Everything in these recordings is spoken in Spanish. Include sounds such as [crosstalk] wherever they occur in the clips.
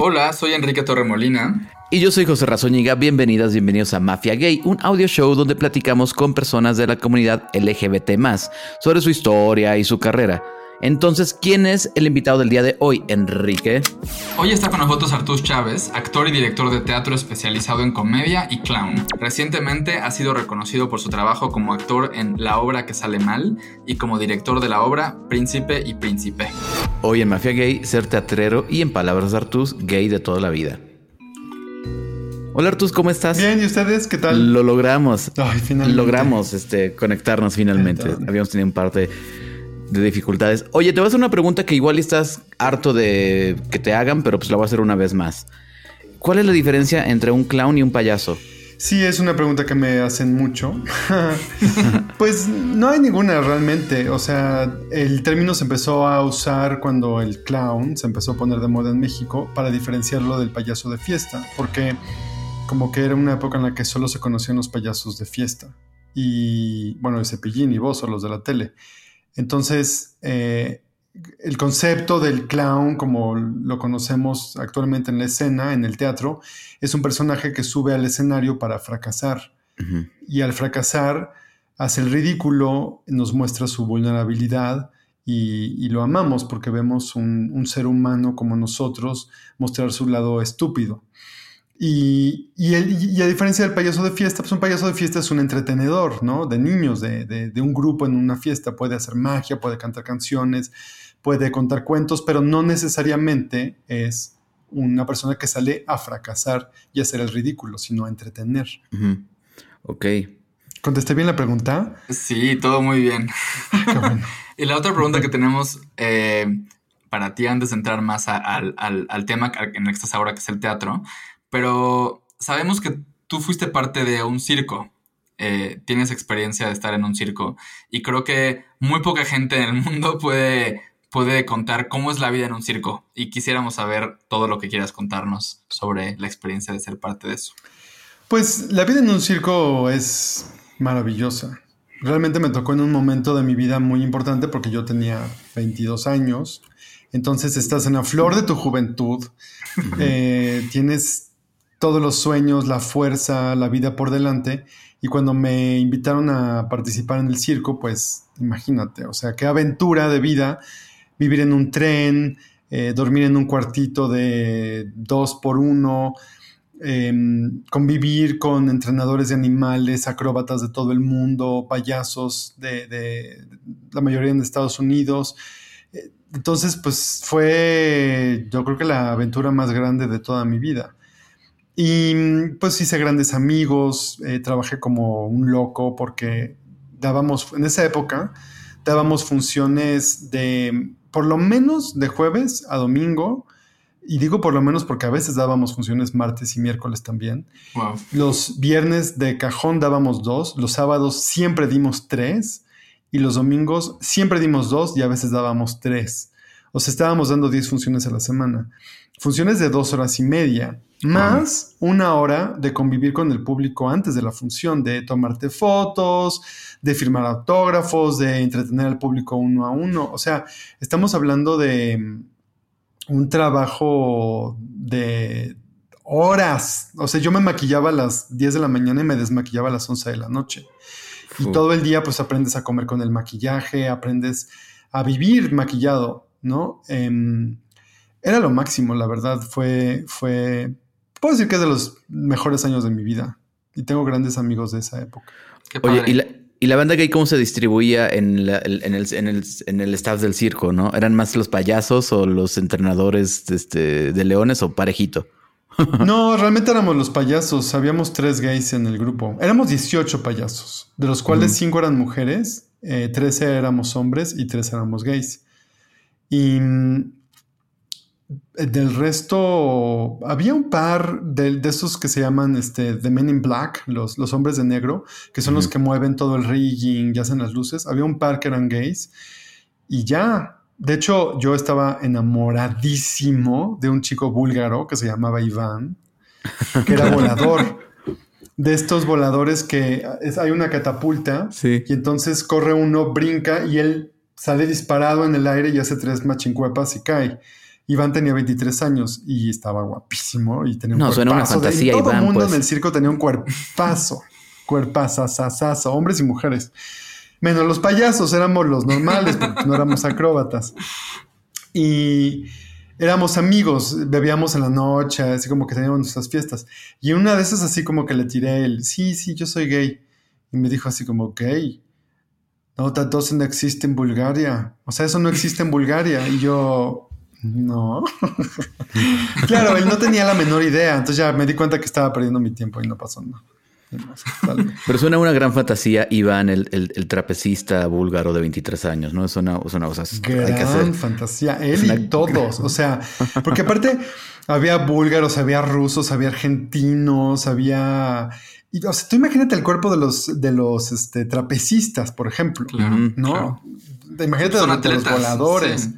Hola, soy Enrique Torremolina. Y yo soy José Razóñiga. Bienvenidas, bienvenidos a Mafia Gay, un audio show donde platicamos con personas de la comunidad LGBT sobre su historia y su carrera. Entonces, ¿quién es el invitado del día de hoy, Enrique? Hoy está con nosotros Artur Chávez, actor y director de teatro especializado en comedia y clown. Recientemente ha sido reconocido por su trabajo como actor en La obra que sale mal y como director de la obra Príncipe y Príncipe. Hoy en Mafia Gay, ser teatrero y en palabras de Artus, gay de toda la vida. Hola Artus, ¿cómo estás? Bien, ¿y ustedes qué tal? Lo logramos. Ay, finalmente. Logramos este, conectarnos finalmente. Habíamos tenido un par de de dificultades. Oye, te voy a hacer una pregunta que igual estás harto de que te hagan, pero pues la voy a hacer una vez más. ¿Cuál es la diferencia entre un clown y un payaso? Sí, es una pregunta que me hacen mucho. [laughs] pues no hay ninguna realmente. O sea, el término se empezó a usar cuando el clown se empezó a poner de moda en México para diferenciarlo del payaso de fiesta, porque como que era una época en la que solo se conocían los payasos de fiesta. Y bueno, el cepillín y vos o los de la tele. Entonces, eh, el concepto del clown, como lo conocemos actualmente en la escena, en el teatro, es un personaje que sube al escenario para fracasar. Y al fracasar, hace el ridículo, nos muestra su vulnerabilidad y, lo amamos porque vemos un, ser humano como nosotros mostrar su lado estúpido. Y, a diferencia del payaso de fiesta, pues un payaso de fiesta es un entretenedor, ¿no? De niños, de, un grupo en una fiesta. Puede hacer magia, puede cantar canciones, puede contar cuentos, pero no necesariamente es una persona que sale a fracasar y hacer el ridículo, sino a entretener. Ok. ¿Contesté bien la pregunta? Sí, todo muy bien. [laughs] y la otra pregunta que tenemos eh, para ti, antes de entrar más al, al, tema en el que estás ahora, que es el teatro, pero sabemos que tú fuiste parte de un circo. Eh, tienes experiencia de estar en un circo y creo que muy poca gente en el mundo puede, puede contar cómo es la vida en un circo y quisiéramos saber todo lo que quieras contarnos sobre la experiencia de ser parte de eso. Pues la vida en un circo es maravillosa. Realmente me tocó en un momento de mi vida muy importante porque yo tenía 22 años. Entonces estás en la flor de tu juventud, eh, tienes todos los sueños, la fuerza, la vida por delante. Y cuando me invitaron a participar en el circo, pues imagínate, o sea, qué aventura de vida vivir en un tren, eh, dormir en un cuartito de dos por uno, em, convivir con entrenadores de animales, acróbatas de todo el mundo, payasos de, la mayoría en Estados Unidos. Eh, entonces, pues fue, yo creo que la aventura más grande de toda mi vida. Y pues hice grandes amigos, eh, trabajé como un loco porque dábamos, en esa época, dábamos funciones de por lo menos de jueves a domingo. Y digo por lo menos porque a veces dábamos funciones martes y miércoles también. Los viernes de cajón dábamos dos, los sábados siempre dimos tres y los domingos siempre dimos dos y a veces dábamos tres. O sea, estábamos dando diez funciones a la semana. Funciones de dos horas y media más una hora de convivir con el público antes de la función, de tomarte fotos, de firmar autógrafos, de entretener al público uno a uno. O sea, estamos hablando de mm, un trabajo de horas. O sea, yo me maquillaba a las 10 de la mañana y me desmaquillaba a las 11 de la noche. Y todo el día pues aprendes a comer con el maquillaje, aprendes a vivir maquillado, ¿no? Em, era lo máximo, la verdad. Fue, fue puedo decir que es de los mejores años de mi vida. Y tengo grandes amigos de esa época. Oye, ¿y la, ¿y la, banda gay cómo se distribuía en, el, en, el, en, el, staff del circo, no? ¿Eran más los payasos o los entrenadores este, de leones o parejito? [laughs] no, realmente éramos los payasos. Habíamos tres gays en el grupo. Éramos 18 payasos, de los cuales cinco eran mujeres, eh, 13 éramos hombres y tres éramos gays. Y mm, del resto, había un par de, esos que se llaman este, The Men in Black, los, los hombres de negro, que son los que mueven todo el rigging y hacen las luces. Había un par que eran gays y ya. De hecho, yo estaba enamoradísimo de un chico búlgaro que se llamaba Iván, que era volador. de estos voladores que hay una catapulta y entonces corre uno, brinca y él sale disparado en el aire y hace tres machincuepas y cae. Iván tenía 23 años y estaba guapísimo y tenía un no, suena una fantasía, todo el mundo pues. en el circo tenía un cuerpazo, [laughs] cuerpazazazazo, hombres y mujeres. Menos los payasos, éramos los normales, porque no éramos acróbatas. Y éramos amigos, bebíamos en la noche, así como que teníamos nuestras fiestas. Y una de esas así como que le tiré el, sí, sí, yo soy gay. Y me dijo así como, gay. No, that doesn't exist en Bulgaria. O sea, eso no existe en Bulgaria. Y yo, no. [laughs] claro, él no tenía la menor idea. Entonces ya me di cuenta que estaba perdiendo mi tiempo y no pasó nada. Pero suena una gran fantasía, Iván, el, el, trapecista búlgaro de 23 años, ¿no? Es una, es una cosa. Gran fantasía. Él y todos. O sea, porque aparte había búlgaros, había rusos, había argentinos, había. Y, o sea, tú imagínate el cuerpo de los, de los este, trapecistas, por ejemplo. ¿No? Imagínate los, los, voladores.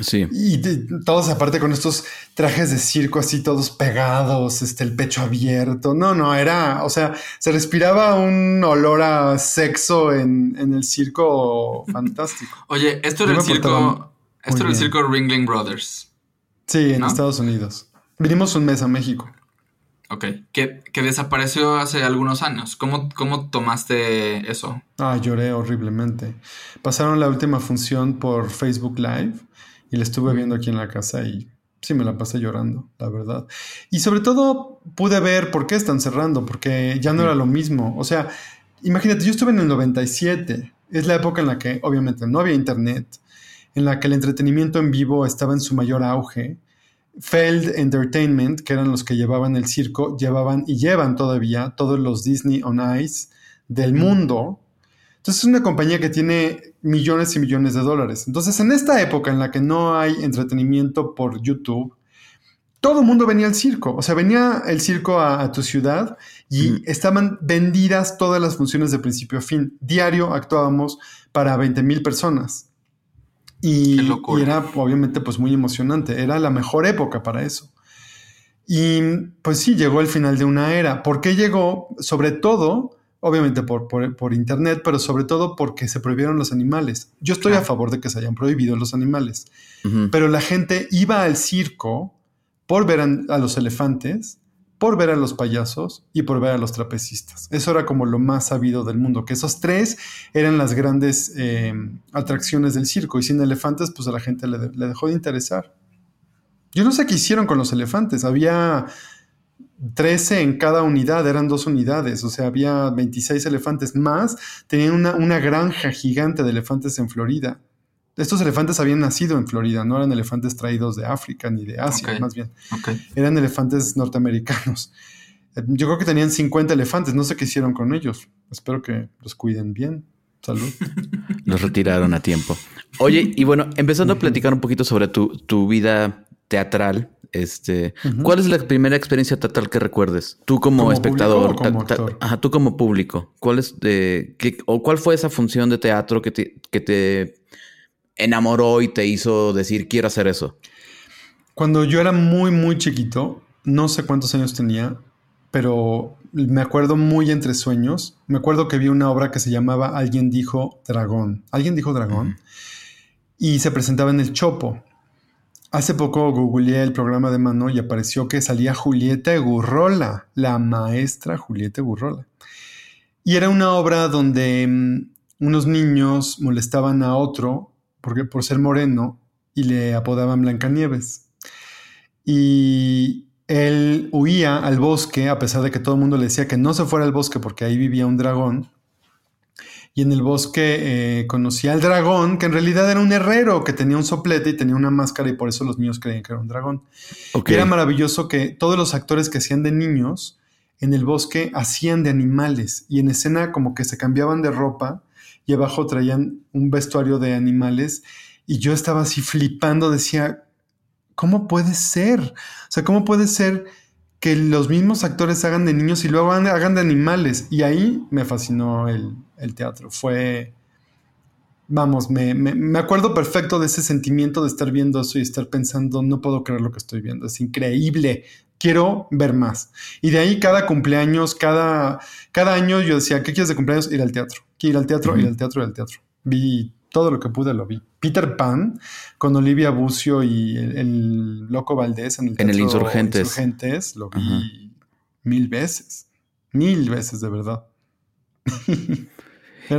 Sí. Y todos aparte con estos trajes de circo así todos pegados, este, el pecho abierto. No, no, era, o sea, se respiraba un olor a sexo en, el circo [laughs] fantástico. Oye, esto era el circo, esto era el circo Ringling Brothers. Sí, en Estados Unidos. Vinimos un mes a México. Ok, que, que desapareció hace algunos años. ¿Cómo, ¿Cómo tomaste eso? Ah, lloré horriblemente. Pasaron la última función por Facebook Live y la estuve viendo aquí en la casa y sí me la pasé llorando, la verdad. Y sobre todo pude ver por qué están cerrando, porque ya no era lo mismo. O sea, imagínate, yo estuve en el 97, es la época en la que obviamente no había internet, en la que el entretenimiento en vivo estaba en su mayor auge. Feld Entertainment, que eran los que llevaban el circo, llevaban y llevan todavía todos los Disney on Ice del mundo entonces es una compañía que tiene millones y millones de dólares. Entonces en esta época en la que no hay entretenimiento por YouTube, todo el mundo venía al circo. O sea, venía el circo a, tu ciudad y estaban vendidas todas las funciones de principio a fin. Diario actuábamos para 20 mil personas. Y, y, era obviamente pues muy emocionante. Era la mejor época para eso. Y pues sí, llegó el final de una era. ¿Por qué llegó? Sobre todo obviamente por, por, internet, pero sobre todo porque se prohibieron los animales. Yo estoy a favor de que se hayan prohibido los animales, pero la gente iba al circo por ver a, los elefantes, por ver a los payasos y por ver a los trapecistas. Eso era como lo más sabido del mundo, que esos tres eran las grandes eh, atracciones del circo y sin elefantes pues a la gente le, le dejó de interesar. Yo no sé qué hicieron con los elefantes, había 13 en cada unidad, eran dos unidades, o sea, había 26 elefantes más, tenían una, granja gigante de elefantes en Florida. Estos elefantes habían nacido en Florida, no eran elefantes traídos de África ni de Asia, más bien. Eran elefantes norteamericanos. Eh, yo creo que tenían 50 elefantes, no sé qué hicieron con ellos. Espero que los cuiden bien. Salud. [laughs] Los retiraron a tiempo. Oye, y bueno, empezando a platicar un poquito sobre tu, tu vida teatral, este, ¿cuál es la primera experiencia teatral que recuerdes? Tú como, espectador, ajá, tú como público, ¿cuál es de qué, o cuál fue esa función de teatro que te, que te enamoró y te hizo decir quiero hacer eso? Cuando yo era muy muy chiquito, no sé cuántos años tenía, pero me acuerdo muy entre sueños. Me acuerdo que vi una obra que se llamaba Alguien dijo dragón. Alguien dijo dragón. Y se presentaba en el Chopo. Hace poco googleé el programa de mano y apareció que salía Julieta Gurrola, la maestra Julieta Gurrola. Y era una obra donde mm, unos niños molestaban a otro porque, por ser moreno y le apodaban Blancanieves. Y él huía al bosque, a pesar de que todo el mundo le decía que no se fuera al bosque porque ahí vivía un dragón y en el bosque eh, conocía al dragón, que en realidad era un herrero que tenía un soplete y tenía una máscara y por eso los niños creían que era un dragón. era maravilloso que todos los actores que hacían de niños en el bosque hacían de animales y en escena como que se cambiaban de ropa y abajo traían un vestuario de animales y yo estaba así flipando, decía, ¿cómo puede ser? O sea, ¿cómo puede ser que los mismos actores hagan de niños y luego hagan de animales. Y ahí me fascinó el, teatro. Fue, vamos, me, me, acuerdo perfecto de ese sentimiento de estar viendo eso y estar pensando, no puedo creer lo que estoy viendo, es increíble, quiero ver más. Y de ahí cada cumpleaños, cada, cada año yo decía, ¿qué quieres de cumpleaños? Ir al teatro. Quiero ir al teatro, ir al teatro, ir al teatro. Vi todo lo que pude lo vi. Peter Pan con Olivia Bucio y el, Loco Valdés en el, en el Insurgentes. Insurgentes lo vi mil veces. Mil veces, de verdad. [laughs]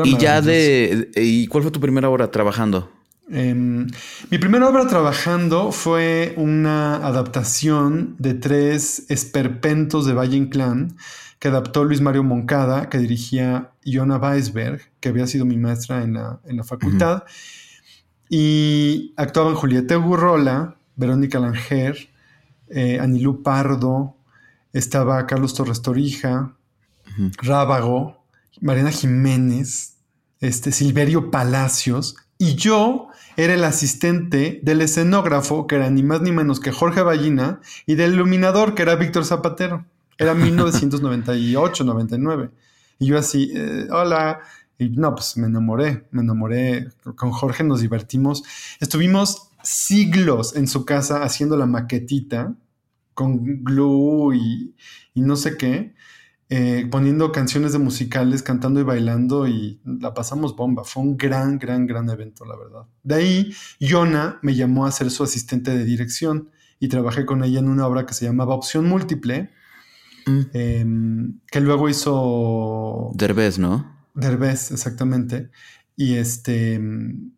y ya de... ¿Y cuál fue tu primera hora trabajando? Em, mi primera obra trabajando fue una adaptación de tres esperpentos de Valle Inclán que adaptó Luis Mario Moncada, que dirigía Iona Weisberg, que había sido mi maestra en la, facultad. Y actuaban Julieta Gurrola, Verónica Langer, eh, Anilú Pardo, estaba Carlos Torres Torija, Rábago, Mariana Jiménez, este, Silverio Palacios, y yo era el asistente del escenógrafo, que era ni más ni menos que Jorge Ballina, y del iluminador, que era Víctor Zapatero. Era [laughs] 1998, 99. Y yo así, eh, hola. Y no, pues me enamoré, me enamoré. Con Jorge nos divertimos. Estuvimos siglos en su casa haciendo la maquetita con glue y, y no sé qué. Eh, poniendo canciones de musicales, cantando y bailando y la pasamos bomba. Fue un gran, gran, gran evento, la verdad. De ahí, Yona me llamó a ser su asistente de dirección y trabajé con ella en una obra que se llamaba Opción Múltiple, mm. em, que luego hizo... Derbez, ¿no? Derbez, exactamente. Y este,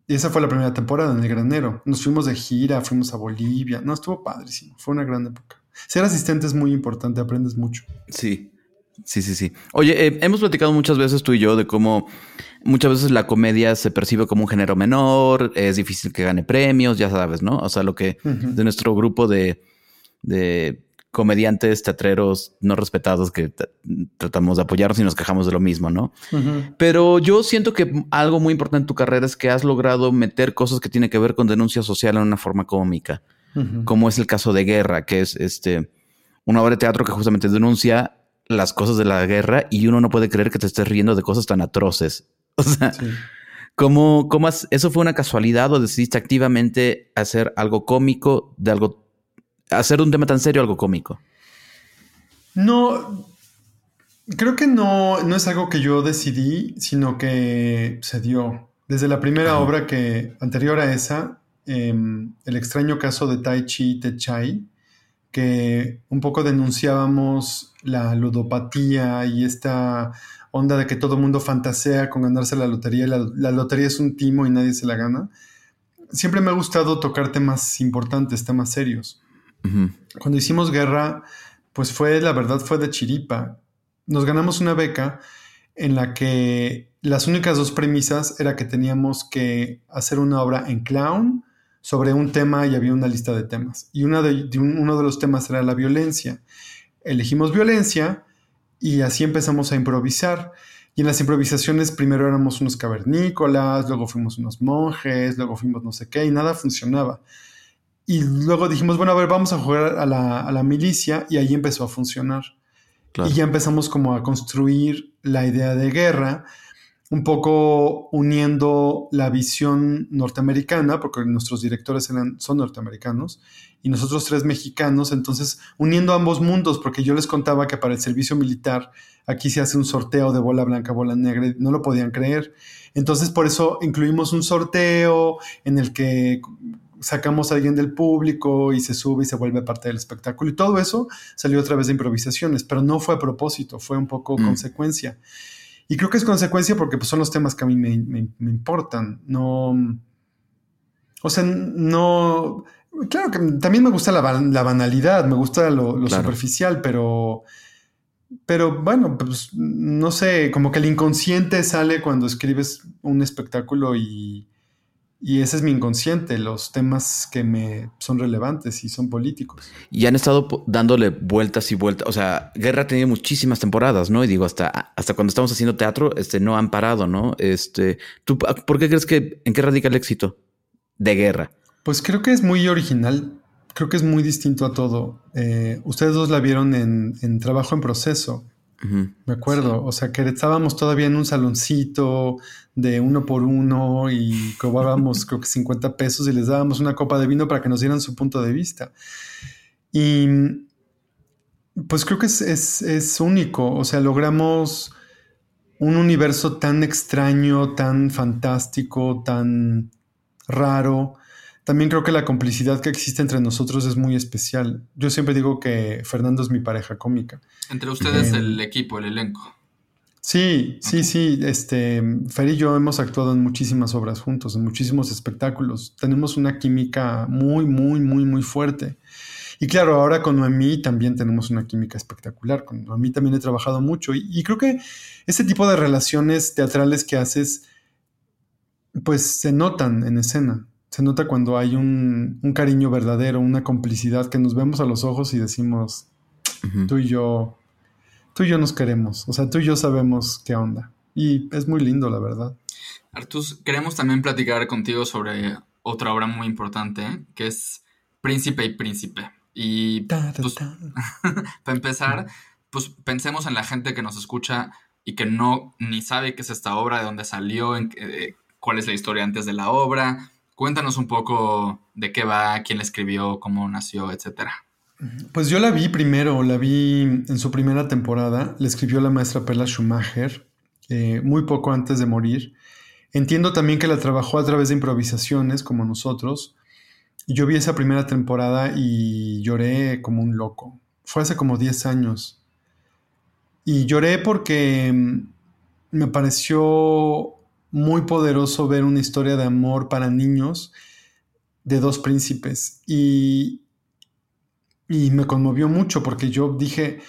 y esa fue la primera temporada en el granero. Nos fuimos de gira, fuimos a Bolivia. No, estuvo padrísimo. Fue una gran época. Ser asistente es muy importante, aprendes mucho. Sí. Sí, sí, sí. Oye, eh, hemos platicado muchas veces tú y yo de cómo muchas veces la comedia se percibe como un género menor, es difícil que gane premios, ya sabes, ¿no? O sea, lo que de nuestro grupo de, de comediantes teatreros no respetados que tratamos de apoyarnos y nos quejamos de lo mismo, ¿no? Pero yo siento que algo muy importante en tu carrera es que has logrado meter cosas que tienen que ver con denuncia social en una forma cómica, como es el caso de Guerra, que es este una obra de teatro que justamente denuncia las cosas de la guerra y uno no puede creer que te estés riendo de cosas tan atroces. [laughs] O sea, ¿cómo, cómo eso fue una casualidad o decidiste activamente hacer algo cómico de algo, hacer un tema tan serio algo cómico? No, creo que no, no es algo que yo decidí, sino que se dio. Desde la primera obra que, anterior a esa, em, El extraño caso de Tai Chi Chai que un poco denunciábamos la ludopatía y esta onda de que todo mundo fantasea con ganarse la lotería y la, lotería es un timo y nadie se la gana. Siempre me ha gustado tocar temas importantes, temas serios. Cuando hicimos guerra, pues fue, la verdad, fue de chiripa. Nos ganamos una beca en la que las únicas dos premisas era que teníamos que hacer una obra en clown, sobre un tema y había una lista de temas. Y uno de, uno de los temas era la violencia. Elegimos violencia y así empezamos a improvisar. Y en las improvisaciones primero éramos unos cavernícolas, luego fuimos unos monjes, luego fuimos no sé qué, y nada funcionaba. Y luego dijimos, bueno, a ver, vamos a jugar a la, milicia, y ahí empezó a funcionar. Y ya empezamos como a construir la idea de guerra, un poco uniendo la visión norteamericana, porque nuestros directores eran, son norteamericanos, y nosotros tres mexicanos, entonces uniendo ambos mundos, porque yo les contaba que para el servicio militar aquí se hace un sorteo de bola blanca, bola negra, y no lo podían creer. Entonces por eso incluimos un sorteo en el que sacamos a alguien del público y se sube y se vuelve parte del espectáculo. Y todo eso salió a través de improvisaciones, pero no fue a propósito, fue un poco mm. consecuencia. Y creo que es consecuencia porque pues, son los temas que a mí me, importan. No. O sea, no. Claro que también me gusta la, banalidad, me gusta lo, superficial, pero. Pero bueno, pues no sé, como que el inconsciente sale cuando escribes un espectáculo y, y ese es mi inconsciente, los temas que me son relevantes y son políticos. Y han estado dándole vueltas y vueltas. O sea, Guerra ha tenido muchísimas temporadas, ¿no? Y digo, hasta, hasta cuando estamos haciendo teatro, este, no han parado, ¿no? Este, ¿tú, ¿Por qué crees que, en qué radica el éxito de Guerra? Pues creo que es muy original. Creo que es muy distinto a todo. Eh, ustedes dos la vieron en, en Trabajo en Proceso. Me acuerdo, o sea, que estábamos todavía en un saloncito de uno por uno y cobrábamos [laughs] creo que 50 pesos y les dábamos una copa de vino para que nos dieran su punto de vista. Y pues creo que es, único, o sea, logramos un universo tan extraño, tan fantástico, tan raro. También creo que la complicidad que existe entre nosotros es muy especial. Yo siempre digo que Fernando es mi pareja cómica. Entre ustedes el equipo, el elenco. Sí, sí, sí. Este, Fer y yo hemos actuado en muchísimas obras juntos, en muchísimos espectáculos. Tenemos una química muy, muy, muy, muy fuerte. Y claro, ahora con Noemí también tenemos una química espectacular. Con Noemí también he trabajado mucho y, creo que ese tipo de relaciones teatrales que haces, pues se notan en escena. Se nota cuando hay un, cariño verdadero, una complicidad que nos vemos a los ojos y decimos, tú y yo, tú y yo nos queremos. O sea, tú y yo sabemos qué onda. Y es muy lindo, la verdad. Artus, queremos también platicar contigo sobre otra obra muy importante, que es Príncipe y Príncipe. Y pues, [laughs] para empezar, pues pensemos en la gente que nos escucha y que no ni sabe qué es esta obra, de dónde salió, en, eh, cuál es la historia antes de la obra. Cuéntanos un poco de qué va, quién la escribió, cómo nació, etcétera. Pues yo la vi primero, la vi en su primera temporada, la escribió la maestra Perla Schumacher, eh, muy poco antes de morir. Entiendo también que la trabajó a través de improvisaciones, como nosotros, yo vi esa primera temporada y lloré como un loco. Fue hace como 10 años. Y lloré porque mm, me pareció muy poderoso ver una historia de amor para niños de dos príncipes. Y, y me conmovió mucho porque yo dije,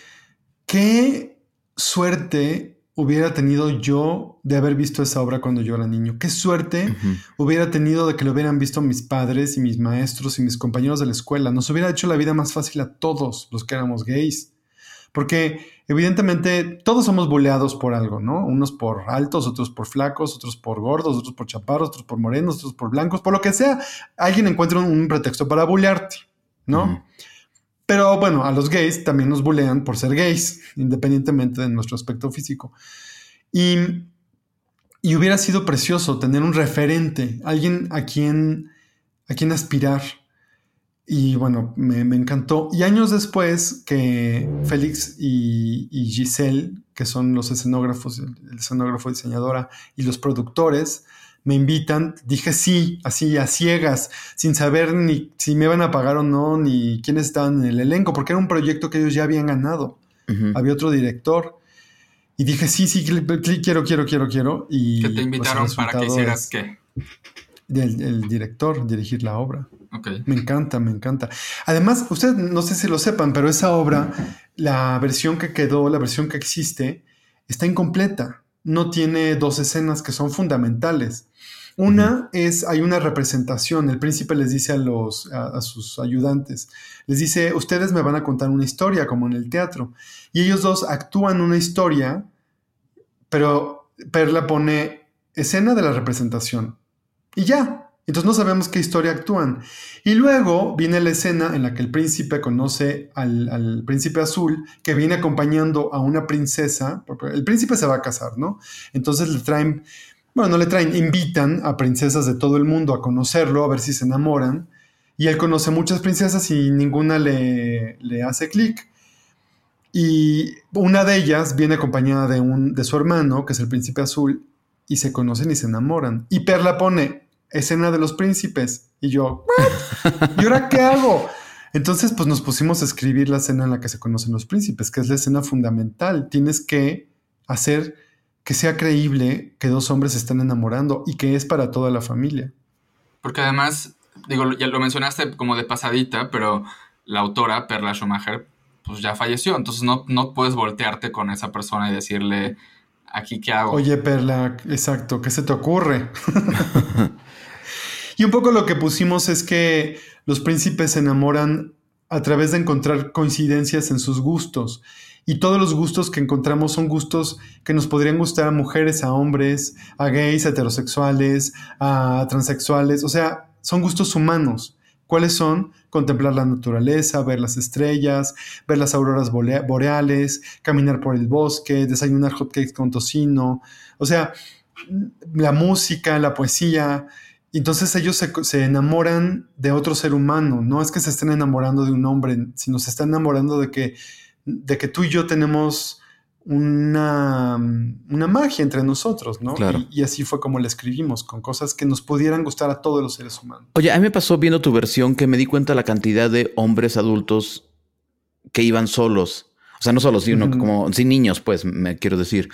qué suerte hubiera tenido yo de haber visto esa obra cuando yo era niño? ¿Qué suerte hubiera tenido de que lo hubieran visto mis padres y mis maestros y mis compañeros de la escuela? Nos hubiera hecho la vida más fácil a todos los que éramos gays. Porque evidentemente todos somos buleados por algo, ¿no? Unos por altos, otros por flacos, otros por gordos, otros por chaparros, otros por morenos, otros por blancos, por lo que sea. Alguien encuentra un, pretexto para bulearte, ¿no? Pero bueno, a los gays también nos bulean por ser gays, independientemente de nuestro aspecto físico. Y, y hubiera sido precioso tener un referente, alguien a quien, a quien aspirar. Y bueno, me, encantó. Y años después que Félix y, y, Giselle, que son los escenógrafos, el escenógrafo diseñadora y los productores, me invitan, dije sí, así a ciegas, sin saber ni si me iban a pagar o no, ni quiénes estaban en el elenco, porque era un proyecto que ellos ya habían ganado. Había otro director. Y dije, sí, sí, quiero, quiero, quiero, quiero. Y ¿Que te pues, invitaron para que hicieras qué? El, director, dirigir la obra. Me encanta, me encanta. Además, ustedes no sé si lo sepan, pero esa obra, la versión que quedó, la versión que existe, está incompleta. No tiene dos escenas que son fundamentales. Una es, hay una representación, el príncipe les dice a, los, a, sus ayudantes, les dice, ustedes me van a contar una historia como en el teatro. Y ellos dos actúan una historia, pero Perla pone escena de la representación. Y ya, entonces no sabemos qué historia actúan. Y luego viene la escena en la que el príncipe conoce al, príncipe azul que viene acompañando a una princesa, porque el príncipe se va a casar, ¿no? Entonces le traen bueno, no le traen, invitan a princesas de todo el mundo a conocerlo, a ver si se enamoran. Y él conoce muchas princesas y ninguna le, le hace clic. Y una de ellas viene acompañada de, un, de su hermano, que es el príncipe azul, y se conocen y se enamoran. Y Perla pone escena de los príncipes. Y yo, [laughs] ¿y ahora qué hago? Entonces, pues nos pusimos a escribir la escena en la que se conocen los príncipes, que es la escena fundamental. Tienes que hacer que sea creíble que dos hombres se están enamorando y que es para toda la familia. Porque además, digo, ya lo mencionaste como de pasadita, pero la autora, Perla Schumacher, pues ya falleció, entonces no, no puedes voltearte con esa persona y decirle, aquí qué hago. Oye, Perla, exacto, ¿qué se te ocurre? [laughs] y un poco lo que pusimos es que los príncipes se enamoran a través de encontrar coincidencias en sus gustos y todos los gustos que encontramos son gustos que nos podrían gustar a mujeres, a hombres, a gays, a heterosexuales, a transexuales, o sea, son gustos humanos. ¿Cuáles son? Contemplar la naturaleza, ver las estrellas, ver las auroras boreales, caminar por el bosque, desayunar hotcakes con tocino, o sea, la música, la poesía. Entonces ellos se, se, enamoran de otro ser humano, no es que se estén enamorando de un hombre, sino se están enamorando de que de que tú y yo tenemos una, una magia entre nosotros, ¿no? Claro. Y, así fue como la escribimos, con cosas que nos pudieran gustar a todos los seres humanos. Oye, a mí me pasó viendo tu versión que me di cuenta la cantidad de hombres adultos que iban solos. O sea, no solos, sino como sin niños, pues, me quiero decir.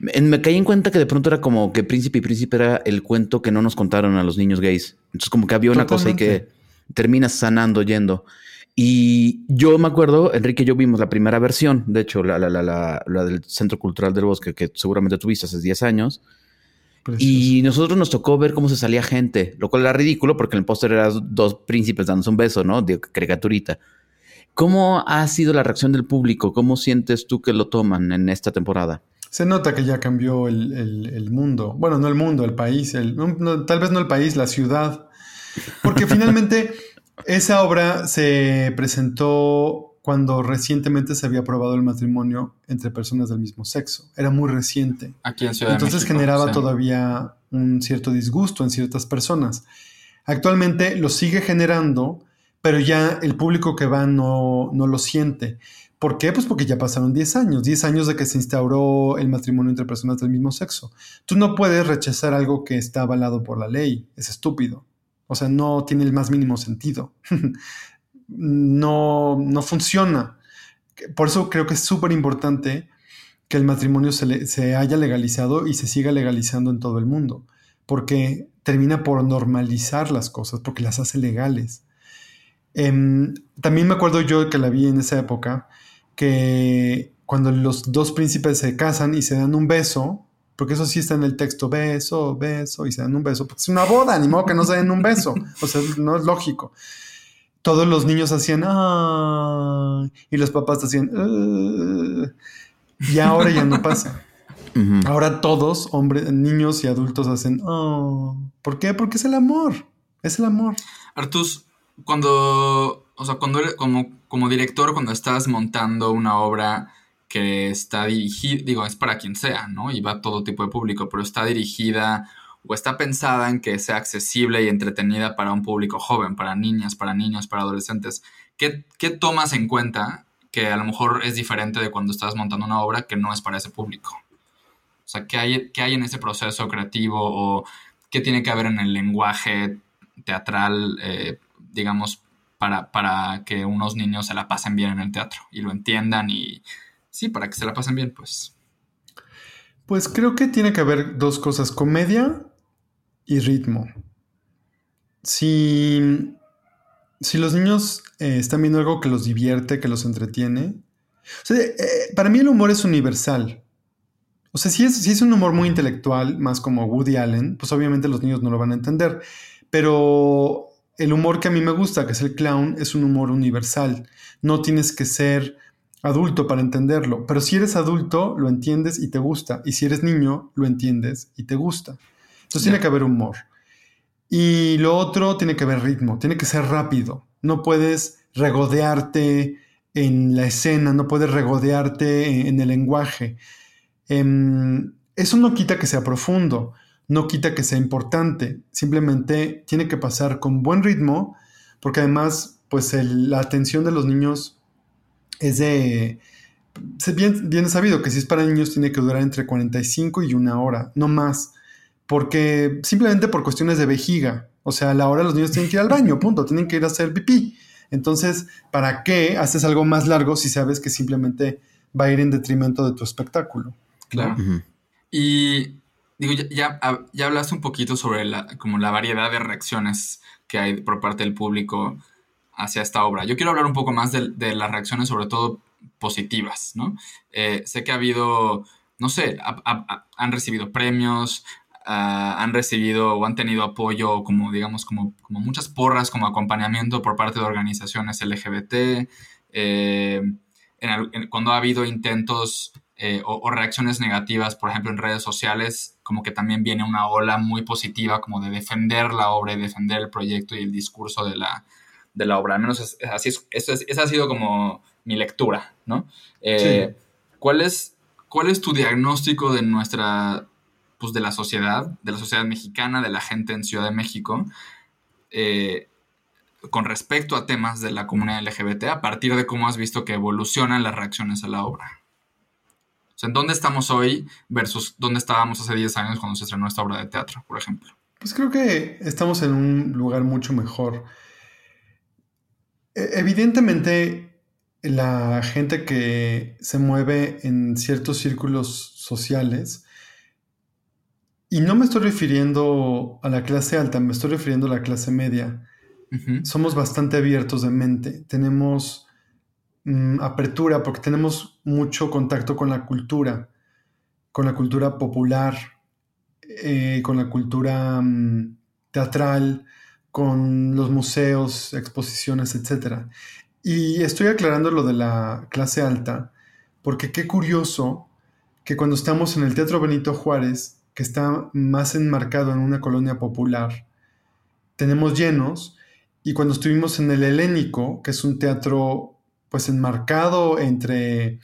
Me, caí en cuenta que de pronto era como que Príncipe y Príncipe era el cuento que no nos contaron a los niños gays. Entonces, como que había una cosa y que terminas sanando yendo. Y yo me acuerdo, Enrique y yo vimos la primera versión, de hecho, la, la, la, la del Centro Cultural del Bosque, que seguramente tuviste hace 10 años. Y nosotros nos tocó ver cómo se salía gente, lo cual era ridículo porque en el póster eran dos príncipes dándose un beso, ¿no? De caricaturita. ¿Cómo ha sido la reacción del público? ¿Cómo sientes tú que lo toman en esta temporada? Se nota que ya cambió el, el, mundo. Bueno, no el mundo, el país. El, tal vez no el país, la ciudad. Porque [laughs] finalmente esa obra se presentó cuando recientemente se había aprobado el matrimonio entre personas del mismo sexo. Era muy reciente. Aquí en Ciudad Entonces generaba todavía un cierto disgusto en ciertas personas. Actualmente lo sigue generando, pero ya el público que va no, no lo siente. ¿Por qué? Pues porque ya pasaron 10 años, 10 años de que se instauró el matrimonio entre personas del mismo sexo. Tú no puedes rechazar algo que está avalado por la ley, es estúpido. O sea, no tiene el más mínimo sentido. [laughs] no, no funciona. Por eso creo que es súper importante que el matrimonio se, se, haya legalizado y se siga legalizando en todo el mundo, porque termina por normalizar las cosas, porque las hace legales. Em, también me acuerdo yo que la vi en esa época, que cuando los dos príncipes se casan y se dan un beso, porque eso sí está en el texto, beso, beso, y se dan un beso. Porque es una boda, ni modo que no se den un beso. O sea, no es lógico. Todos los niños hacían, ¡ay! Y los papás hacían, Y ahora ya no pasa. Ahora todos, hombres, niños y adultos, hacen, ¡oh! ¿Por qué? Porque es el amor. Es el amor. Artus, cuando, o sea, cuando eres, como, como director, cuando estás montando una obra, que está dirigida, digo, es para quien sea, ¿no? Y va a todo tipo de público, pero está dirigida o está pensada en que sea accesible y entretenida para un público joven, para niñas, para niños, para adolescentes. ¿Qué, tomas en cuenta que a lo mejor es diferente de cuando estás montando una obra que no es para ese público? O sea, ¿qué hay, qué hay en ese proceso creativo o qué tiene que haber en el lenguaje teatral, eh, digamos, para, para que unos niños se la pasen bien en el teatro y lo entiendan y sí, para que se la pasen bien, pues. Pues creo que tiene que haber dos cosas, comedia y ritmo. Si, si los niños eh, están viendo algo que los divierte, que los entretiene, eh, para mí el humor es universal. O sea, si es, si es un humor muy intelectual, más como Woody Allen, pues obviamente los niños no lo van a entender. Pero el humor que a mí me gusta, que es el clown, es un humor universal. No tienes que ser adulto para entenderlo, pero si eres adulto, lo entiendes y te gusta, y si eres niño, lo entiendes y te gusta. Entonces tiene que haber humor. Y lo otro tiene que haber ritmo, tiene que ser rápido. No puedes regodearte en la escena, no puedes regodearte en el lenguaje. Em, eso no quita que sea profundo, no quita que sea importante, simplemente tiene que pasar con buen ritmo, porque además, pues la atención de los niños es de... Bien, bien sabido que si es para niños tiene que durar entre 45 y una hora, no más. Porque simplemente por cuestiones de vejiga. O sea, a la hora los niños tienen que ir al baño, punto. Tienen que ir a hacer pipí. Entonces, ¿para qué haces algo más largo si sabes que simplemente va a ir en detrimento de tu espectáculo? Claro. Y digo, ya, ya, hablaste un poquito sobre la, como la variedad de reacciones que hay por parte del público hacia esta obra. Yo quiero hablar un poco más de, las reacciones, sobre todo positivas, ¿no? Eh, sé que ha habido, no sé, han recibido premios, ah, han recibido o han tenido apoyo, como digamos, como, como muchas porras, como acompañamiento por parte de organizaciones LGBT. Eh, cuando ha habido intentos eh, o, reacciones negativas, por ejemplo, en redes sociales, como que también viene una ola muy positiva, como de defender la obra y defender el proyecto y el discurso de la, de la obra. Al menos es, así es, esa ha sido como mi lectura, ¿no? Eh, ¿cuál, es, ¿Cuál es tu diagnóstico de nuestra, pues de la sociedad, de la sociedad mexicana, de la gente en Ciudad de México, eh, con respecto a temas de la comunidad LGBT, a partir de cómo has visto que evolucionan las reacciones a la obra? O sea, ¿en dónde estamos hoy versus dónde estábamos hace 10 años cuando se estrenó esta obra de teatro, por ejemplo? Pues creo que estamos en un lugar mucho mejor. E, evidentemente, la gente que se mueve en ciertos círculos sociales, y no me estoy refiriendo a la clase alta, me estoy refiriendo a la clase media, somos bastante abiertos de mente, tenemos mm, apertura porque tenemos mucho contacto con la cultura, con la cultura popular, eh, con la cultura mm, teatral, con los museos, exposiciones, etc. Y estoy aclarando lo de la clase alta, porque qué curioso que cuando estamos en el Teatro Benito Juárez, que está más enmarcado en una colonia popular, tenemos llenos, y cuando estuvimos en el Helénico, que es un teatro pues enmarcado entre,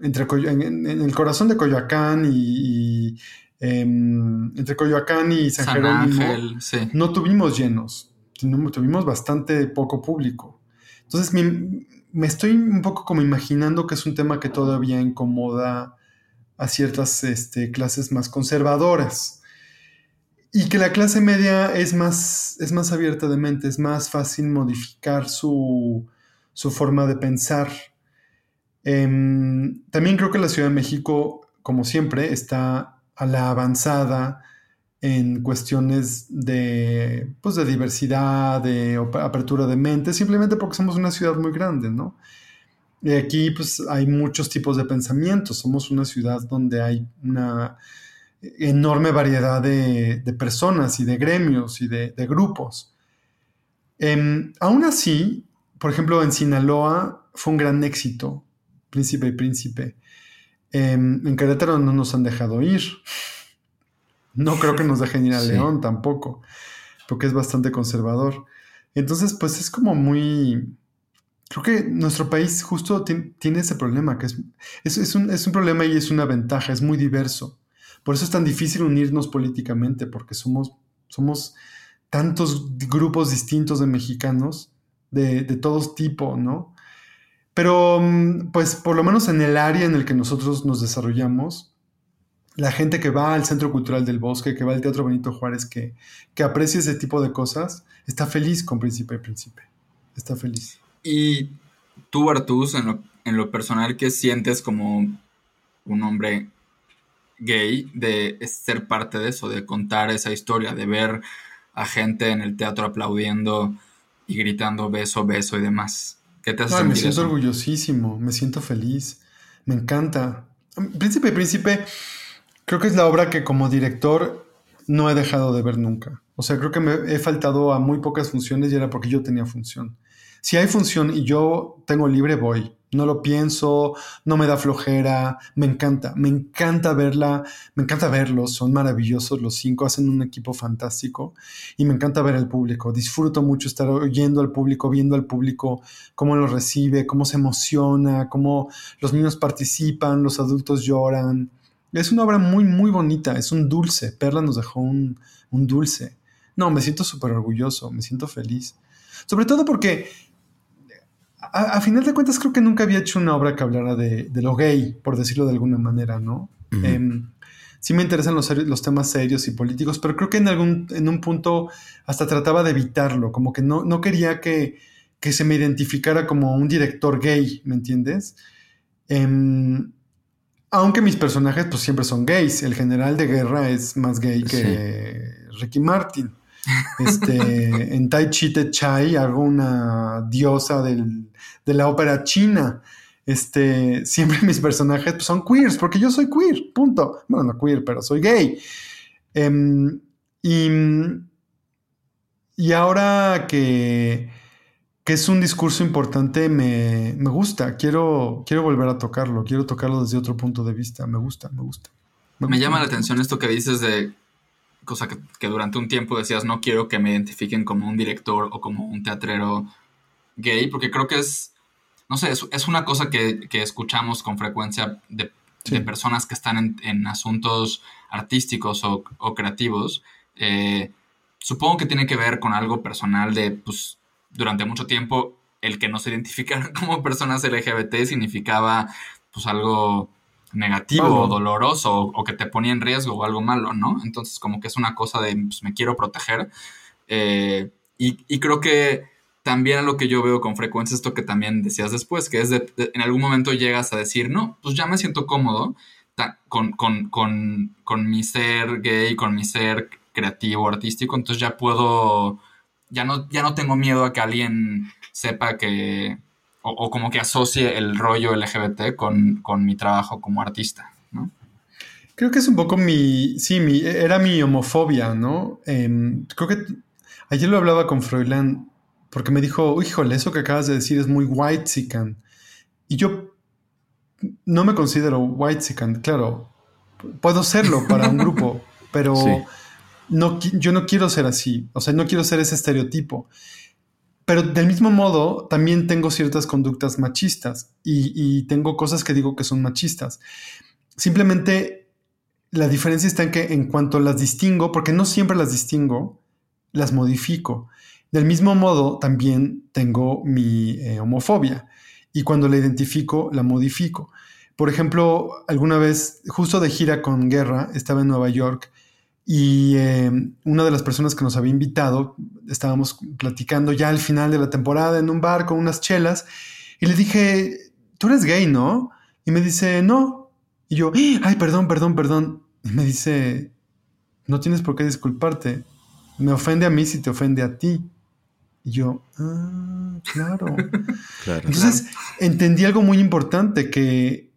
entre en, el corazón de Coyoacán y, em, entre Coyoacán y San, Jerónimo, no tuvimos llenos, tuvimos bastante poco público. Entonces me, estoy un poco como imaginando que es un tema que todavía incomoda a ciertas este, clases más conservadoras. Y que la clase media es más, es más abierta de mente, es más fácil modificar su, forma de pensar. Em, también creo que la Ciudad de México, como siempre, está a la avanzada en cuestiones de, pues, de diversidad, de apertura de mente, simplemente porque somos una ciudad muy grande, ¿no? Y aquí pues hay muchos tipos de pensamientos, somos una ciudad donde hay una enorme variedad de, personas y de gremios y de, grupos. Em, aún así, por ejemplo, en Sinaloa fue un gran éxito, Príncipe y Príncipe. Em, en Querétaro no nos han dejado ir. No creo que nos dejen ir a León tampoco, porque es bastante conservador. Entonces, pues es como muy... Creo que nuestro país justo tiene ese problema, que es, un, es un problema y es una ventaja, es muy diverso. Por eso es tan difícil unirnos políticamente, porque somos, somos tantos grupos distintos de mexicanos, de, de todos tipos, ¿no? Pero, mm, pues, por lo menos en el área en el que nosotros nos desarrollamos, la gente que va al Centro Cultural del Bosque, que va al Teatro Benito Juárez, que, que aprecia ese tipo de cosas, está feliz con Príncipe y Príncipe. Está feliz. Y tú, Artús, en lo, en lo personal, ¿qué sientes como un hombre gay de ser parte de eso, de contar esa historia, de ver a gente en el teatro aplaudiendo y gritando beso, beso y demás. ¿Qué te hace Me siento orgullosísimo, me siento feliz, me encanta. Príncipe Príncipe, creo que es la obra que como director no he dejado de ver nunca. O sea, creo que me he faltado a muy pocas funciones y era porque yo tenía función. Si hay función y yo tengo libre, voy no lo pienso, no me da flojera, me encanta, me encanta verla, me encanta verlos, son maravillosos los cinco, hacen un equipo fantástico y me encanta ver al público, disfruto mucho estar oyendo al público, viendo al público, cómo lo recibe, cómo se emociona, cómo los niños participan, los adultos lloran. Es una obra muy, muy bonita, es un dulce, Perla nos dejó un, un dulce. No, me siento súper orgulloso, me siento feliz. Sobre todo porque a, final de cuentas creo que nunca había hecho una obra que hablara de, lo gay, por decirlo de alguna manera, ¿no? Em, sí me interesan los, los, temas serios y políticos, pero creo que en algún en un punto hasta trataba de evitarlo, como que no, no quería que, se me identificara como un director gay, ¿me entiendes? Em, aunque mis personajes pues siempre son gays, el general de guerra es más gay que Ricky Martin. Este, [laughs] en Tai Chi Te Chai hago una diosa del, de la ópera china. Este, siempre [laughs] mis personajes pues, son queers, porque yo soy queer, punto. Bueno, no queer, pero soy gay. Em, y, y, ahora que, que, es un discurso importante, me, me, gusta. Quiero, quiero volver a tocarlo. Quiero tocarlo desde otro punto de vista. Me gusta, me gusta. Me, llama la atención esto que dices de cosa que, durante un tiempo decías, no quiero que me identifiquen como un director o como un teatrero gay, porque creo que es, no sé, es, una cosa que, escuchamos con frecuencia de, personas que están en, asuntos artísticos o, creativos. Eh, supongo que tiene que ver con algo personal de, pues, durante mucho tiempo el que no se identificaran [laughs] como personas LGBT significaba, pues, algo negativo o doloroso o, que te ponía en riesgo o algo malo, ¿no? Entonces como que es una cosa de pues, me quiero proteger. Eh, y, creo que también lo que yo veo con frecuencia esto que también decías después, que es de, en algún momento llegas a decir, no, pues ya me siento cómodo con, con, mi ser gay, con mi ser creativo, artístico, entonces ya puedo, ya no, ya no tengo miedo a que alguien sepa que, o, como que asocie el rollo LGBT con, mi trabajo como artista, ¿no? Creo que es un poco mi, sí, mi, era mi homofobia, ¿no? Em, creo que ayer lo hablaba con Froilán porque me dijo, híjole, eso que acabas de decir es muy white sican. Y yo no me considero white sican, claro, puedo serlo para un grupo, [laughs] pero no, yo no quiero ser así, o sea, no quiero ser ese estereotipo. Pero del mismo modo, también tengo ciertas conductas machistas y, tengo cosas que digo que son machistas. Simplemente la diferencia está en que en cuanto las distingo, porque no siempre las distingo, las modifico. Del mismo modo, también tengo mi eh, homofobia y cuando la identifico, la modifico. Por ejemplo, alguna vez, justo de gira con Guerra, estaba en Nueva York y eh, una de las personas que nos había invitado, estábamos platicando ya al final de la temporada en un bar con unas chelas, y le dije, tú eres gay, ¿no? Y me dice, no. Y yo, ay, perdón, perdón, perdón. Y me dice, no tienes por qué disculparte. Me ofende a mí si te ofende a ti. Y yo, ah, claro. [laughs] claro Entonces entendí algo muy importante, que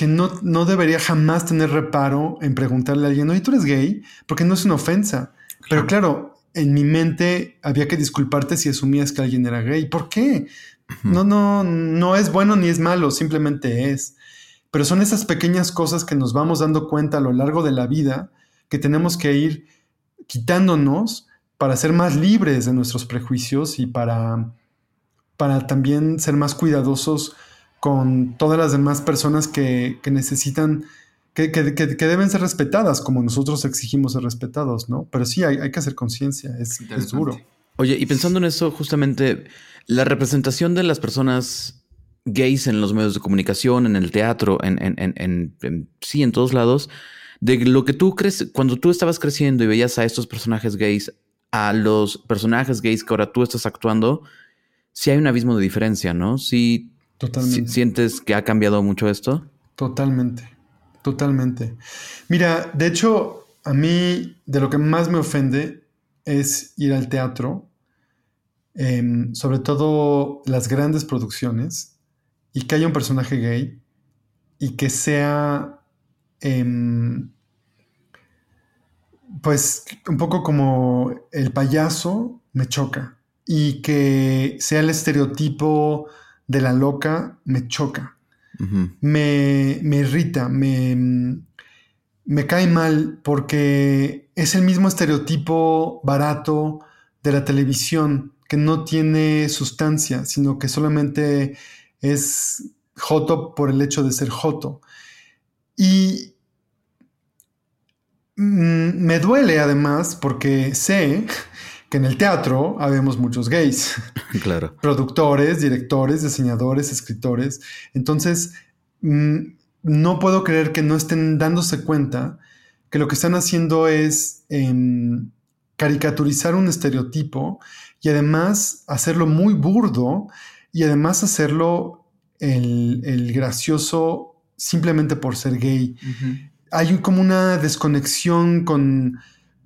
que no, no, debería jamás tener reparo en preguntarle a alguien, oye, tú eres gay, porque no es una ofensa. Pero claro, en mi mente había que disculparte si asumías que alguien era gay. ¿Por qué? No, no, no es bueno ni es malo, simplemente es. Pero son esas pequeñas cosas que nos vamos dando cuenta a lo largo de la vida que tenemos que ir quitándonos para ser más libres de nuestros prejuicios y para, para también ser más cuidadosos con todas las demás personas que, necesitan, que, deben ser respetadas, como nosotros exigimos ser respetados, ¿no? Pero sí, hay, que hacer conciencia, es, duro. Oye, y pensando en eso, justamente, la representación de las personas gays en los medios de comunicación, en el teatro, en, en, sí, en todos lados, de lo que tú crees, cuando tú estabas creciendo y veías a estos personajes gays, a los personajes gays que ahora tú estás actuando, sí hay un abismo de diferencia, ¿no? Sí Totalmente. ¿Sientes que ha cambiado mucho esto? Totalmente, totalmente. Mira, de hecho, a mí de lo que más me ofende es ir al teatro, em, sobre todo las grandes producciones, y que haya un personaje gay y que sea, em, pues, un poco como el payaso, me choca. Y que sea el estereotipo de la loca me choca. me, me, irrita, me, me cae mal porque es el mismo estereotipo barato de la televisión que no tiene sustancia, sino que solamente es joto por el hecho de ser joto. Y me duele además porque sé que en el teatro habemos muchos gays. [laughs] Claro. Productores, directores, diseñadores, escritores. Entonces, mm, no puedo creer que no estén dándose cuenta que lo que están haciendo es em, caricaturizar un estereotipo y además hacerlo muy burdo y además hacerlo el, gracioso simplemente por ser gay. Hay como una desconexión con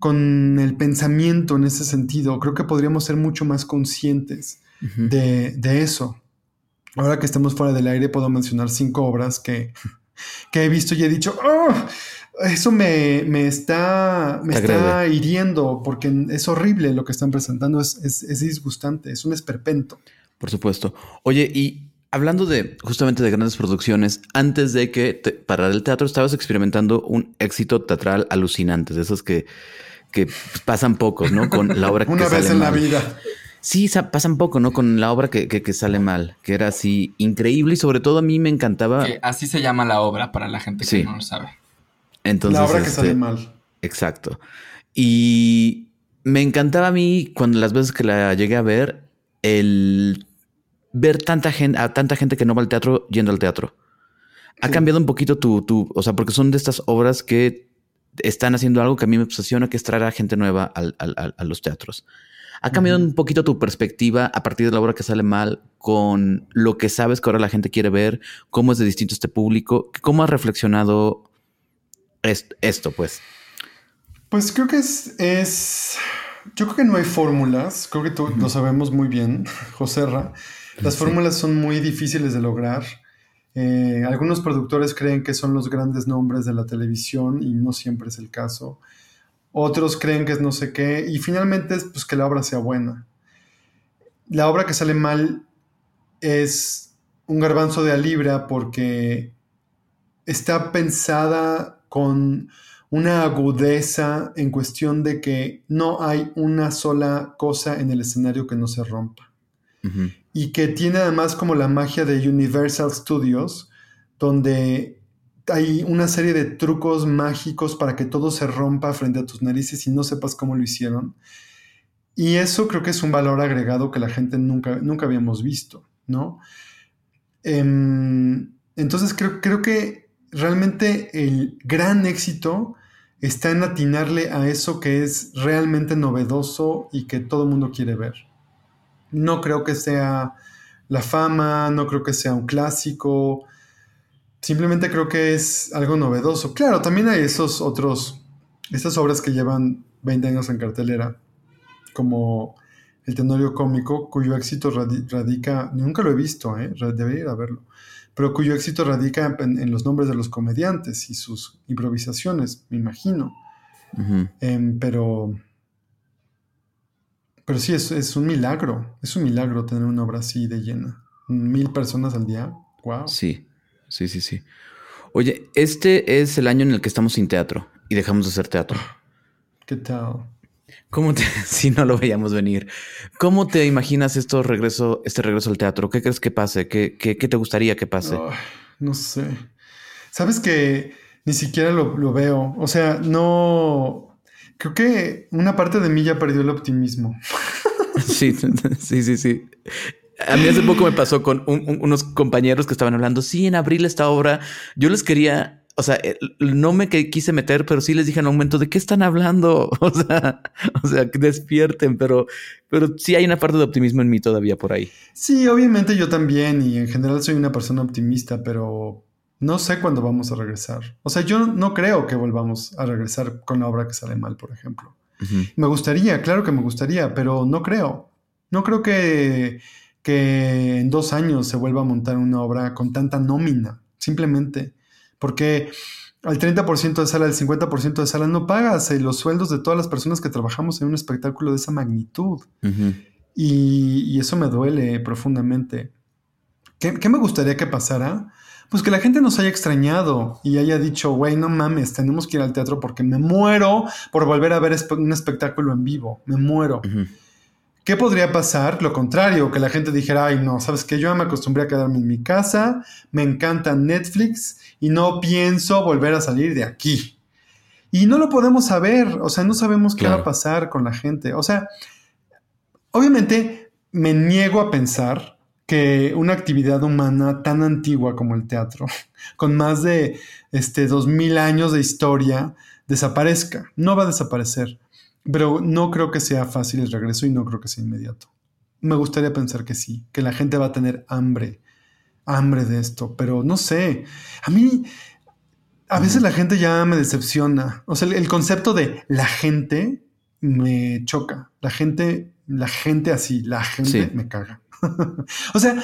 con el pensamiento en ese sentido. Creo que podríamos ser mucho más conscientes de, eso. Ahora que estamos fuera del aire, puedo mencionar cinco obras que, [laughs] he visto y he dicho, oh, eso me, está, me está hiriendo porque es horrible lo que están presentando, es, es, disgustante, es un esperpento. Por supuesto. Oye, y hablando de justamente de grandes producciones, antes de que para el teatro estabas experimentando un éxito teatral alucinante, de esos que que pasan pocos, ¿no? Con la obra [laughs] que Una vez en la vida. Sí, pasan poco, ¿no? Con la obra que, que, sale mal, que era así increíble y sobre todo a mí me encantaba. así se llama la obra para la gente que no lo sabe. Entonces, la obra que sale este, mal. Exacto. Y me encantaba a mí cuando las veces que la llegué a ver, el ver tanta gente, a tanta gente que no va al teatro yendo al teatro. Ha cambiado un poquito tu, tu, o sea, porque son de estas obras que están haciendo algo que a mí me obsesiona, que es traer a gente nueva a los teatros. ¿Ha cambiado un poquito tu perspectiva a partir de la obra que sale mal con lo que sabes que ahora la gente quiere ver? ¿Cómo es de distinto este público? ¿Cómo has reflexionado esto, pues? Pues creo que es, es, Yo creo que no hay fórmulas. Creo que tú lo sabemos muy bien, [laughs] Joserra. Las fórmulas son muy difíciles de lograr. Eh, algunos productores creen que son los grandes nombres de la televisión y no siempre es el caso otros creen que es no sé qué, y finalmente es pues, que la obra sea buena. La obra que sale mal es un garbanzo de a libra porque está pensada con una agudeza en cuestión de que no hay una sola cosa en el escenario que no se rompa. Y que tiene además como la magia de Universal Studios, donde hay una serie de trucos mágicos para que todo se rompa frente a tus narices y no sepas cómo lo hicieron. Y eso creo que es un valor agregado que la gente nunca, nunca habíamos visto, ¿no? Em, entonces creo, creo que realmente el gran éxito está en atinarle a eso que es realmente novedoso y que todo el mundo quiere ver. No creo que sea la fama, no creo que sea un clásico, Simplemente creo que es algo novedoso. Claro, también hay esos otros, estas obras que llevan 20 años en cartelera, como El Tenorio Cómico, cuyo éxito radica, nunca lo he visto, ¿eh? debería ir a verlo, pero cuyo éxito radica en, los nombres de los comediantes y sus improvisaciones, me imagino. Em, pero, pero sí, es, es un milagro, es un milagro tener una obra así de llena. Mil personas al día, wow. Sí sí, sí, sí. Oye, este es el año en el que estamos sin teatro y dejamos de hacer teatro. [sighs] ¿Qué tal? ¿Cómo te, [laughs] si no lo veíamos venir, cómo te imaginas esto regreso, este regreso al teatro? ¿Qué crees que pase? ¿Qué, qué, te gustaría que pase? no sé. Sabes que ni siquiera lo, lo, veo. O sea, no. Creo que una parte de mí ya perdió el optimismo. [laughs] Sí, sí, sí, sí. A mí hace poco me pasó con unos compañeros que estaban hablando, sí, en abril esta obra, yo les quería, o sea, eh, no me quise meter, pero sí les dije en un momento, ¿de qué están hablando? [laughs] O sea, o sea, que despierten, pero, pero sí hay una parte de optimismo en mí todavía por ahí. Sí, obviamente yo también y en general soy una persona optimista, pero no sé cuándo vamos a regresar. O sea, yo no creo que volvamos a regresar con la obra que sale mal, por ejemplo. Me gustaría, claro que me gustaría, pero no creo. No creo que que en dos años se vuelva a montar una obra con tanta nómina, simplemente. Porque al 30% de sala, al 50% de sala no pagas eh, los sueldos de todas las personas que trabajamos en un espectáculo de esa magnitud. y, eso me duele profundamente. ¿Qué, me gustaría que pasara? Pues que la gente nos haya extrañado y haya dicho, güey, no mames, tenemos que ir al teatro porque me muero por volver a ver un espectáculo en vivo, me muero. ¿Qué podría pasar? Lo contrario, que la gente dijera, ay, no, sabes que yo me acostumbré a quedarme en mi casa, me encanta Netflix y no pienso volver a salir de aquí. Y no lo podemos saber, o sea, no sabemos qué va a pasar con la gente. O sea, obviamente me niego a pensar que una actividad humana tan antigua como el teatro, [laughs] con más de este, dos mil años de historia, desaparezca. No va a desaparecer. Pero no creo que sea fácil el regreso y no creo que sea inmediato. Me gustaría pensar que sí, que la gente va a tener hambre, hambre de esto, pero no sé. A mí, a veces la gente ya me decepciona. O sea, el, concepto de la gente me choca. La gente, la gente así, la gente me caga. [laughs] o sea,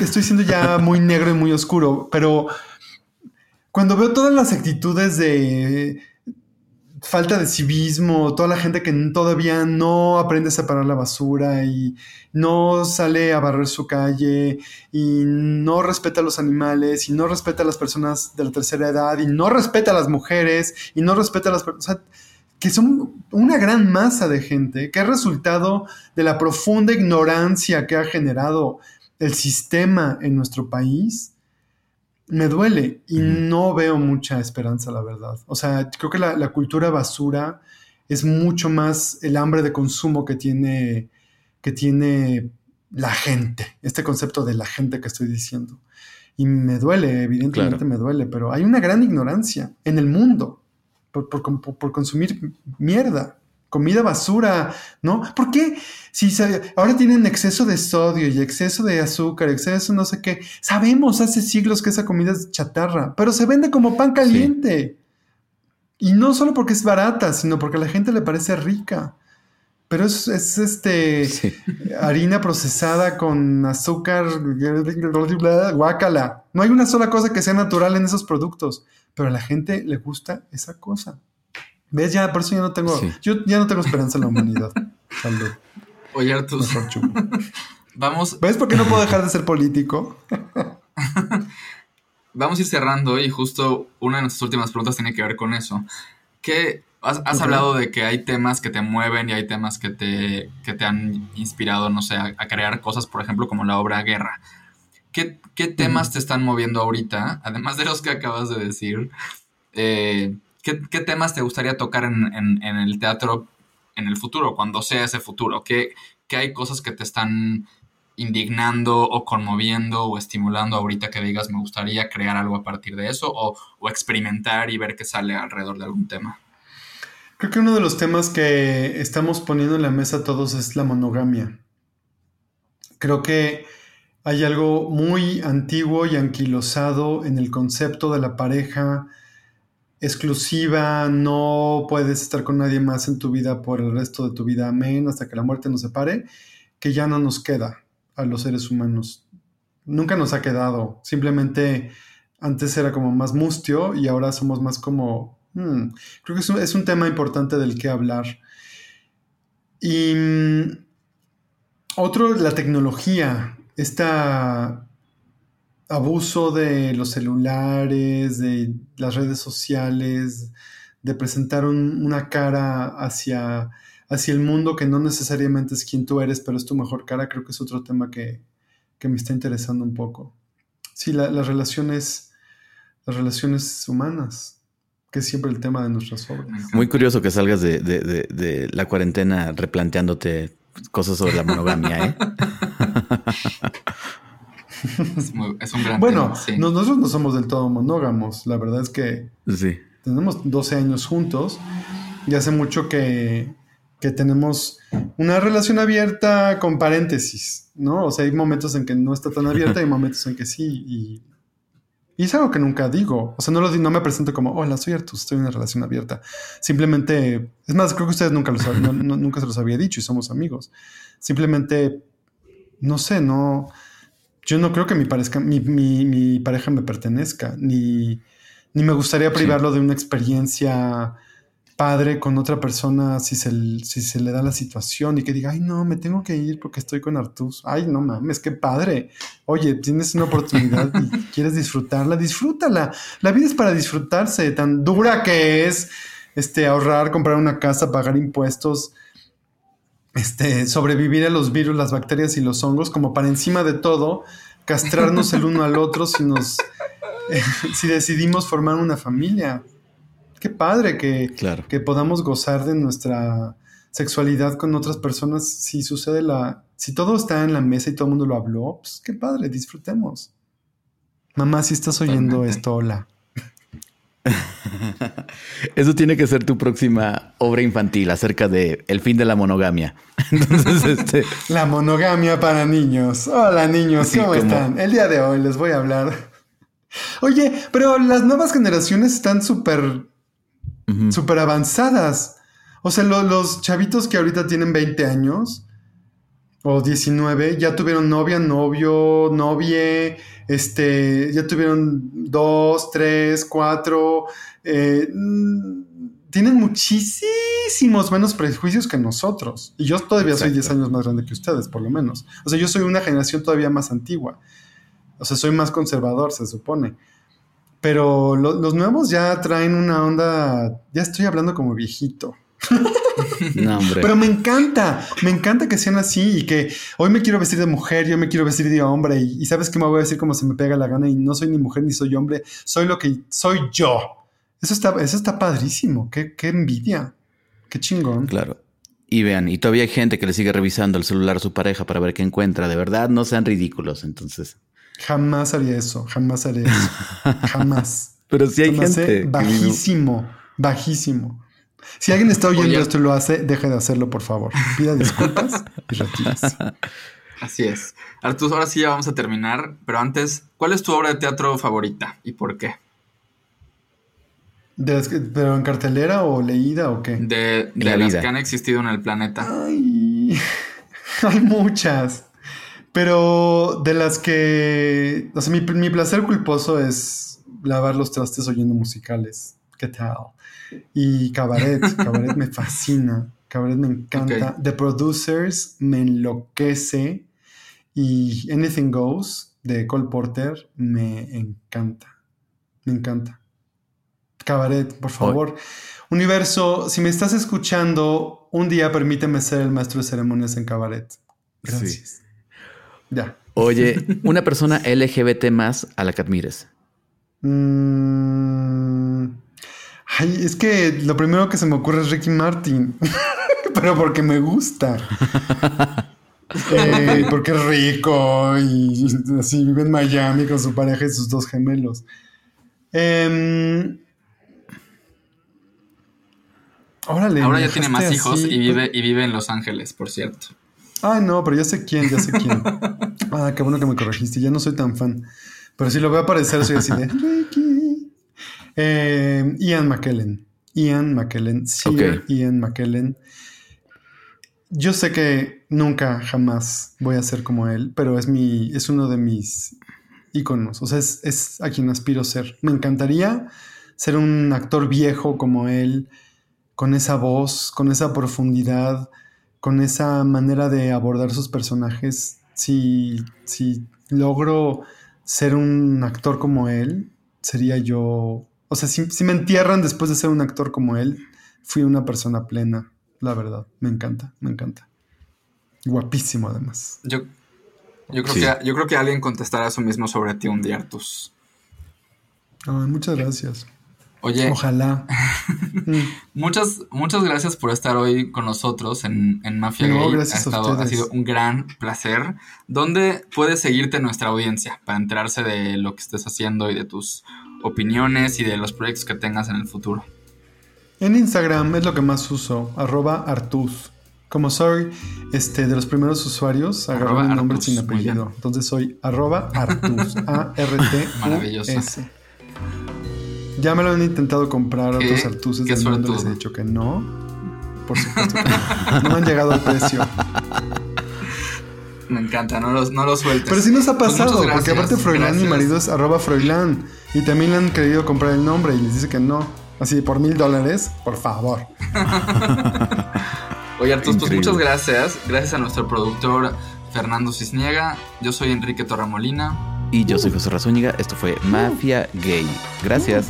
estoy siendo ya muy negro y muy oscuro, pero cuando veo todas las actitudes de falta de civismo, toda la gente que todavía no aprende a separar la basura y no sale a barrer su calle y no respeta a los animales y no respeta a las personas de la tercera edad y no respeta a las mujeres y no respeta a las personas, que son una gran masa de gente que es resultado de la profunda ignorancia que ha generado el sistema en nuestro país me duele y no veo mucha esperanza, la verdad. O sea, creo que la, cultura basura es mucho más el hambre de consumo que tiene, que tiene la gente, este concepto de la gente que estoy diciendo. Y me duele, evidentemente me duele, pero hay una gran ignorancia en el mundo por, por consumir mierda comida basura, ¿no? ¿Por qué? Si ahora tienen exceso de sodio y exceso de azúcar, exceso no sé qué. Sabemos hace siglos que esa comida es chatarra, pero se vende como pan caliente. Y no solo porque es barata, sino porque a la gente le parece rica. Pero es, este harina procesada con azúcar, guácala. No hay una sola cosa que sea natural en esos productos, pero a la gente le gusta esa cosa. ¿Ves? Ya, por eso ya no tengo, yo ya no tengo esperanza en la humanidad. [laughs] Salud. Oye, Artus. Vamos. ¿Ves por qué no puedo dejar de ser político? [laughs] Vamos a ir cerrando y justo una de nuestras últimas preguntas tiene que ver con eso. ¿Qué has, hablado de que hay temas que te mueven y hay temas que te, que te han inspirado, no sé, a, crear cosas, por ejemplo, como la obra Guerra? ¿Qué, qué temas te están moviendo ahorita, además de los que acabas de decir? Eh, ¿qué, temas te gustaría tocar en, el teatro en el futuro, cuando sea ese futuro? ¿Qué, hay cosas que te están indignando o conmoviendo o estimulando ahorita que digas me gustaría crear algo a partir de eso o, experimentar y ver qué sale alrededor de algún tema? Creo que uno de los temas que estamos poniendo en la mesa todos es la monogamia. Creo que hay algo muy antiguo y anquilosado en el concepto de la pareja exclusiva, no puedes estar con nadie más en tu vida por el resto de tu vida, amén, hasta que la muerte nos separe, que ya no nos queda a los seres humanos. Nunca nos ha quedado, simplemente antes era como más mustio y ahora somos más como... Hmm, creo que es un, es un, tema importante del que hablar. Y mm, otro, la tecnología, esta abuso de los celulares, de las redes sociales, de presentar una cara hacia, hacia el mundo que no necesariamente es quien tú eres, pero es tu mejor cara, creo que es otro tema que, me está interesando un poco. Sí, las relaciones, las relaciones humanas, que es siempre el tema de nuestras obras. Muy curioso que salgas de, de la cuarentena replanteándote cosas sobre la monogamia, ¿eh? [laughs] [laughs] Es, un gran Bueno, nosotros no somos del todo monógamos. La verdad es que tenemos 12 años juntos y hace mucho que, tenemos una relación abierta con paréntesis, ¿no? O sea, hay momentos en que no está tan abierta y [laughs] momentos en que sí. Y, es algo que nunca digo. O sea, no, lo, no me presento como, hola, soy Artus, estoy en una relación abierta. Simplemente, es más, creo que ustedes nunca, nunca se los había dicho y somos amigos. Simplemente, no sé, no yo no creo que mi, mi, pareja me pertenezca, ni, me gustaría privarlo de una experiencia padre con otra persona si se, si se le da la situación y que diga, ay, no, me tengo que ir porque estoy con Artus. Ay, no mames, qué padre. Oye, tienes una oportunidad y [laughs] quieres disfrutarla, disfrútala. La vida es para disfrutarse, tan dura que es este, ahorrar, comprar una casa, pagar impuestos este, sobrevivir a los virus, las bacterias y los hongos, como para encima de todo, castrarnos el uno al otro si nos eh, [laughs] si decidimos formar una familia. Qué padre que, que podamos gozar de nuestra sexualidad con otras personas. Si sucede la. Si todo está en la mesa y todo el mundo lo habló, pues qué padre, disfrutemos. Mamá, si estás oyendo esto, hola. [laughs] Eso tiene que ser tu próxima obra infantil acerca de el fin de la monogamia. [laughs] Entonces, este... La monogamia para niños. Hola niños, ¿cómo están? El día de hoy les voy a hablar. Oye, pero las nuevas generaciones están súper, súper avanzadas. O sea, los chavitos que ahorita tienen 20 años o 19 ya tuvieron novia, novio, novie, este, ya tuvieron dos, tres, cuatro, eh, mm, tienen muchísimos menos prejuicios que nosotros. Y yo todavía soy 10 años más grande que ustedes, por lo menos. O sea, yo soy una generación todavía más antigua. O sea, soy más conservador, se supone. Pero los nuevos ya traen una onda, ya estoy hablando como viejito. No, hombre. Pero me encanta, me encanta que sean así y que hoy me quiero vestir de mujer, yo me quiero vestir de hombre y, sabes que me voy a decir como se me pega la gana y no soy ni mujer ni soy hombre, soy lo que soy yo. Eso está, eso está padrísimo, qué, qué envidia, qué chingón. Claro. Y vean, y todavía hay gente que le sigue revisando el celular a su pareja para ver qué encuentra. De verdad, no sean ridículos. Entonces, Jamás haría eso, jamás haría eso. [laughs] Jamás. Pero si hay gente. Bajísimo, bajísimo. Si alguien está oyendo esto y lo hace, deje de hacerlo, por favor. Pida disculpas y retírese. Así es. Artus, ahora sí ya vamos a terminar, pero antes, ¿cuál es tu obra de teatro favorita y por qué? ¿Pero en cartelera o leída o qué? De, las que han existido en el planeta. Ay, [laughs] hay muchas. Pero de las que. O sea, mi, mi, placer culposo es lavar los trastes oyendo musicales. ¿Qué tal? Y Cabaret. Cabaret me fascina. Cabaret me encanta. The Producers me enloquece. Y Anything Goes de Cole Porter me encanta. Me encanta. Cabaret, por favor. Universo, si me estás escuchando, un día permíteme ser el maestro de ceremonias en Cabaret. Gracias. Ya. Oye, [laughs] una persona LGBT más a la que admires. Mm, ay, es que lo primero que se me ocurre es Ricky Martin, [laughs] pero porque me gusta. [laughs] Eh, porque es rico y así vive en Miami con su pareja y sus dos gemelos. Eh, Ahora ya tiene más hijos y vive, y vive en Los Ángeles, por cierto. Ay, no, pero ya sé quién, ya sé [laughs] quién. ah, qué bueno que me corregiste. Ya no soy tan fan. Pero si lo voy a aparecer, soy así de Ricky. Eh, Ian McKellen. Ian McKellen. Sí, Ian McKellen. Yo sé que nunca, jamás voy a ser como él, pero es mi, es uno de mis íconos. O sea, es, es a quien aspiro a ser. Me encantaría ser un actor viejo como él con esa voz, con esa profundidad, con esa manera de abordar sus personajes. Si, si logro ser un actor como él, sería yo. O sea, si, me entierran después de ser un actor como él, fui una persona plena, la verdad. Me encanta, me encanta. Guapísimo, además. Yo, yo, creo, que, yo creo que alguien contestará eso mismo sobre ti un día, Artus. muchas gracias. Oye. Ojalá. [laughs] muchas, muchas gracias por estar hoy con nosotros en, Mafia Gay. ha, sido un gran placer. ¿Dónde puedes seguirte nuestra audiencia para enterarse de lo que estés haciendo y de tus opiniones y de los proyectos que tengas en el futuro? En Instagram es lo que más uso, arroba Artuz. Como soy este, de los primeros usuarios, agarro mi nombre sin apellido. Entonces soy arroba Artuz. [laughs] A-R-T-U-S. Ya me lo han intentado comprar otros artuses del mundo. Les he dicho que no. Por supuesto que no. No han llegado al precio. [laughs] Me encanta, no los, no los sueltes. Pero sí nos ha pues pasado, porque aparte Froilán, mi marido es arroba Froilán. Y también le han querido comprar el nombre y les dice que no. Así, por mil dólares, por favor. [laughs] Oye, Artus, pues muchas gracias. Gracias a nuestro productor Fernando Cisniega. Yo soy Enrique Torramolina. Y yo soy José Razúñiga. Esto fue Mafia Gay. Gracias.